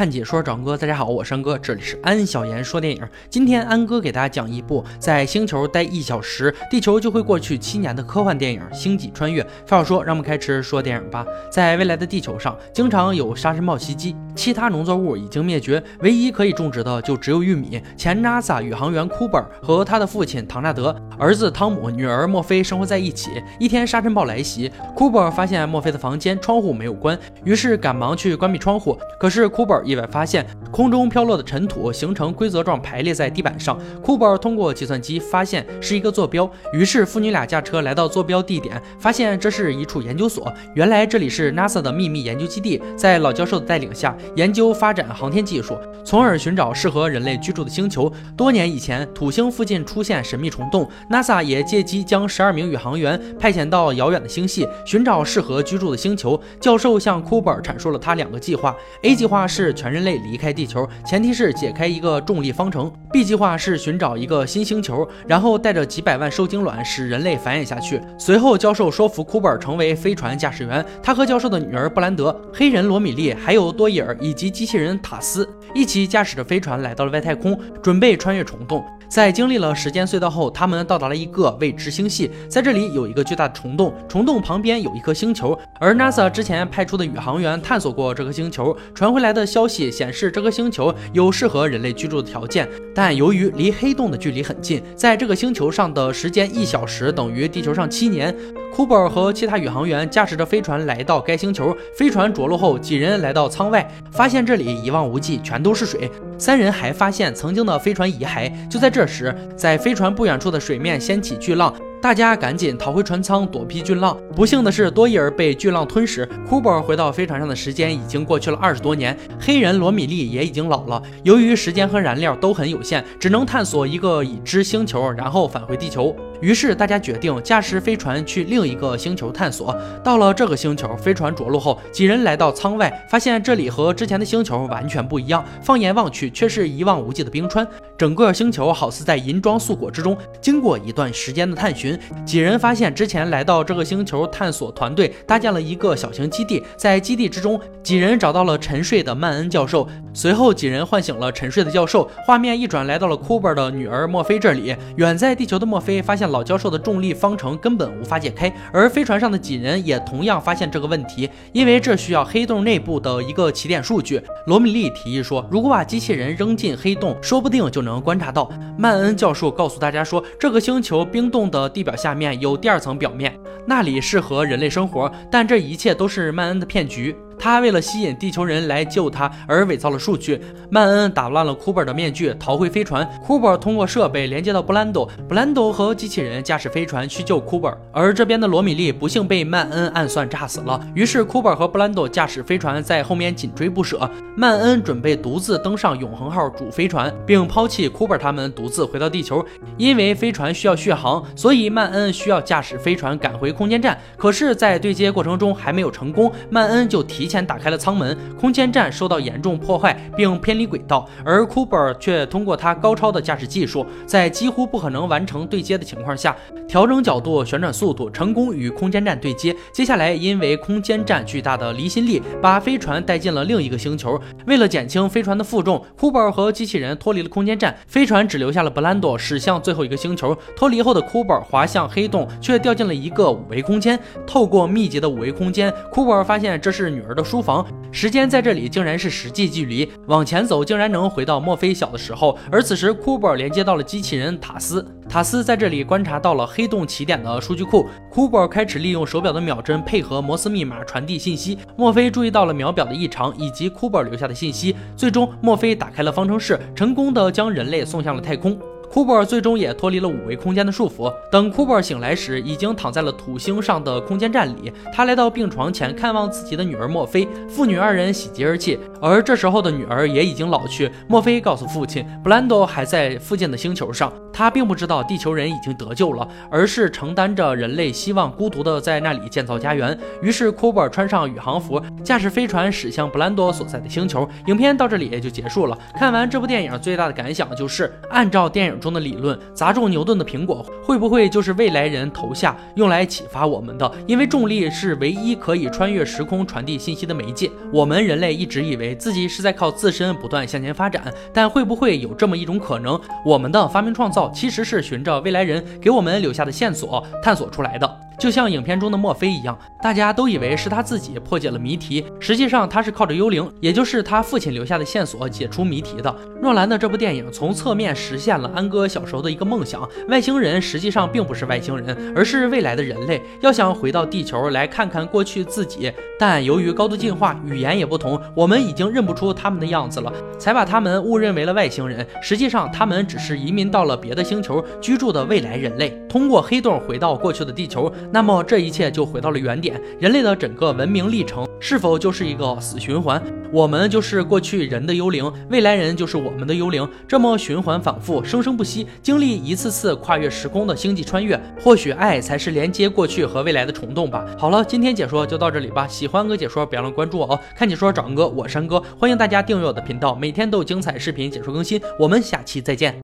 看解说长哥，大家好，我是安哥，这里是安小言说电影。今天安哥给大家讲一部在星球待一小时，地球就会过去七年的科幻电影《星际穿越》。废话说，让我们开始说电影吧。在未来的地球上，经常有沙尘暴袭击，其他农作物已经灭绝，唯一可以种植的就只有玉米。前 NASA 宇航员库珀和他的父亲唐纳德、儿子汤姆、女儿墨菲生活在一起。一天沙尘暴来袭，库珀发现墨菲的房间窗户没有关，于是赶忙去关闭窗户。可是库珀意外发现，空中飘落的尘土形成规则状排列在地板上。库珀通过计算机发现是一个坐标，于是父女俩驾车来到坐标地点，发现这是一处研究所。原来这里是 NASA 的秘密研究基地，在老教授的带领下，研究发展航天技术，从而寻找适合人类居住的星球。多年以前，土星附近出现神秘虫洞，NASA 也借机将十二名宇航员派遣到遥远的星系，寻找适合居住的星球。教授向库珀阐述了他两个计划：A 计划是。全人类离开地球，前提是解开一个重力方程。B 计划是寻找一个新星球，然后带着几百万受精卵使人类繁衍下去。随后，教授说服库珀成为飞船驾驶员。他和教授的女儿布兰德、黑人罗米利，还有多伊尔以及机器人塔斯一起驾驶着飞船来到了外太空，准备穿越虫洞。在经历了时间隧道后，他们到达了一个未知星系。在这里有一个巨大的虫洞，虫洞旁边有一颗星球。而 NASA 之前派出的宇航员探索过这颗星球，传回来的消息显示，这颗星球有适合人类居住的条件。但由于离黑洞的距离很近，在这个星球上的时间一小时等于地球上七年。库珀和其他宇航员驾驶着飞船来到该星球，飞船着陆后，几人来到舱外，发现这里一望无际，全都是水。三人还发现曾经的飞船遗骸。就在这这时，在飞船不远处的水面掀起巨浪。大家赶紧逃回船舱躲避巨浪。不幸的是，多伊尔被巨浪吞噬。库珀回到飞船上的时间已经过去了二十多年。黑人罗米利也已经老了。由于时间和燃料都很有限，只能探索一个已知星球，然后返回地球。于是大家决定驾驶飞船去另一个星球探索。到了这个星球，飞船着陆后，几人来到舱外，发现这里和之前的星球完全不一样。放眼望去，却是一望无际的冰川。整个星球好似在银装素裹之中。经过一段时间的探寻，几人发现之前来到这个星球探索团队搭建了一个小型基地，在基地之中，几人找到了沉睡的曼恩教授。随后，几人唤醒了沉睡的教授。画面一转，来到了库珀的女儿墨菲这里。远在地球的墨菲发现了老教授的重力方程根本无法解开，而飞船上的几人也同样发现这个问题，因为这需要黑洞内部的一个起点数据。罗米利提议说，如果把机器人扔进黑洞，说不定就能。观察到，曼恩教授告诉大家说，这个星球冰冻的地表下面有第二层表面，那里适合人类生活。但这一切都是曼恩的骗局。他为了吸引地球人来救他而伪造了数据。曼恩打乱了库珀的面具，逃回飞船。库珀通过设备连接到布兰多，布兰多和机器人驾驶飞船去救库珀。而这边的罗米利不幸被曼恩暗算炸死了。于是库珀和布兰多驾驶飞船在后面紧追不舍。曼恩准备独自登上永恒号主飞船，并抛弃库珀他们独自回到地球。因为飞船需要续航，所以曼恩需要驾驶飞船赶回空间站。可是，在对接过程中还没有成功，曼恩就提。前打开了舱门，空间站受到严重破坏并偏离轨道，而库珀却通过他高超的驾驶技术，在几乎不可能完成对接的情况下，调整角度、旋转速度，成功与空间站对接。接下来，因为空间站巨大的离心力，把飞船带进了另一个星球。为了减轻飞船的负重，库珀和机器人脱离了空间站，飞船只留下了布兰多驶向最后一个星球。脱离后的库珀滑向黑洞，却掉进了一个五维空间。透过密集的五维空间，库珀发现这是女儿的。书房时间在这里竟然是实际距离，往前走竟然能回到墨菲小的时候。而此时库珀连接到了机器人塔斯，塔斯在这里观察到了黑洞起点的数据库。库珀开始利用手表的秒针配合摩斯密码传递信息。墨菲注意到了秒表的异常以及库珀留下的信息。最终，墨菲打开了方程式，成功的将人类送向了太空。库珀最终也脱离了五维空间的束缚。等库珀醒来时，已经躺在了土星上的空间站里。他来到病床前，看望自己的女儿墨菲，父女二人喜极而泣。而这时候的女儿也已经老去。墨菲告诉父亲，布兰多还在附近的星球上。他并不知道地球人已经得救了，而是承担着人类希望孤独的在那里建造家园。于是库珀穿上宇航服，驾驶飞船驶向布兰多所在的星球。影片到这里也就结束了。看完这部电影，最大的感想就是，按照电影。中的理论砸中牛顿的苹果，会不会就是未来人投下用来启发我们的？因为重力是唯一可以穿越时空传递信息的媒介。我们人类一直以为自己是在靠自身不断向前发展，但会不会有这么一种可能，我们的发明创造其实是循着未来人给我们留下的线索探索出来的？就像影片中的墨菲一样，大家都以为是他自己破解了谜题，实际上他是靠着幽灵，也就是他父亲留下的线索解出谜题的。诺兰的这部电影从侧面实现了安哥小时候的一个梦想：外星人实际上并不是外星人，而是未来的人类。要想回到地球来看看过去自己，但由于高度进化，语言也不同，我们已经认不出他们的样子了，才把他们误认为了外星人。实际上，他们只是移民到了别的星球居住的未来人类，通过黑洞回到过去的地球。那么这一切就回到了原点，人类的整个文明历程是否就是一个死循环？我们就是过去人的幽灵，未来人就是我们的幽灵，这么循环反复，生生不息，经历一次次跨越时空的星际穿越，或许爱才是连接过去和未来的虫洞吧。好了，今天解说就到这里吧，喜欢哥解说，别忘了关注我哦。看解说找安哥，我山哥，欢迎大家订阅我的频道，每天都有精彩视频解说更新，我们下期再见。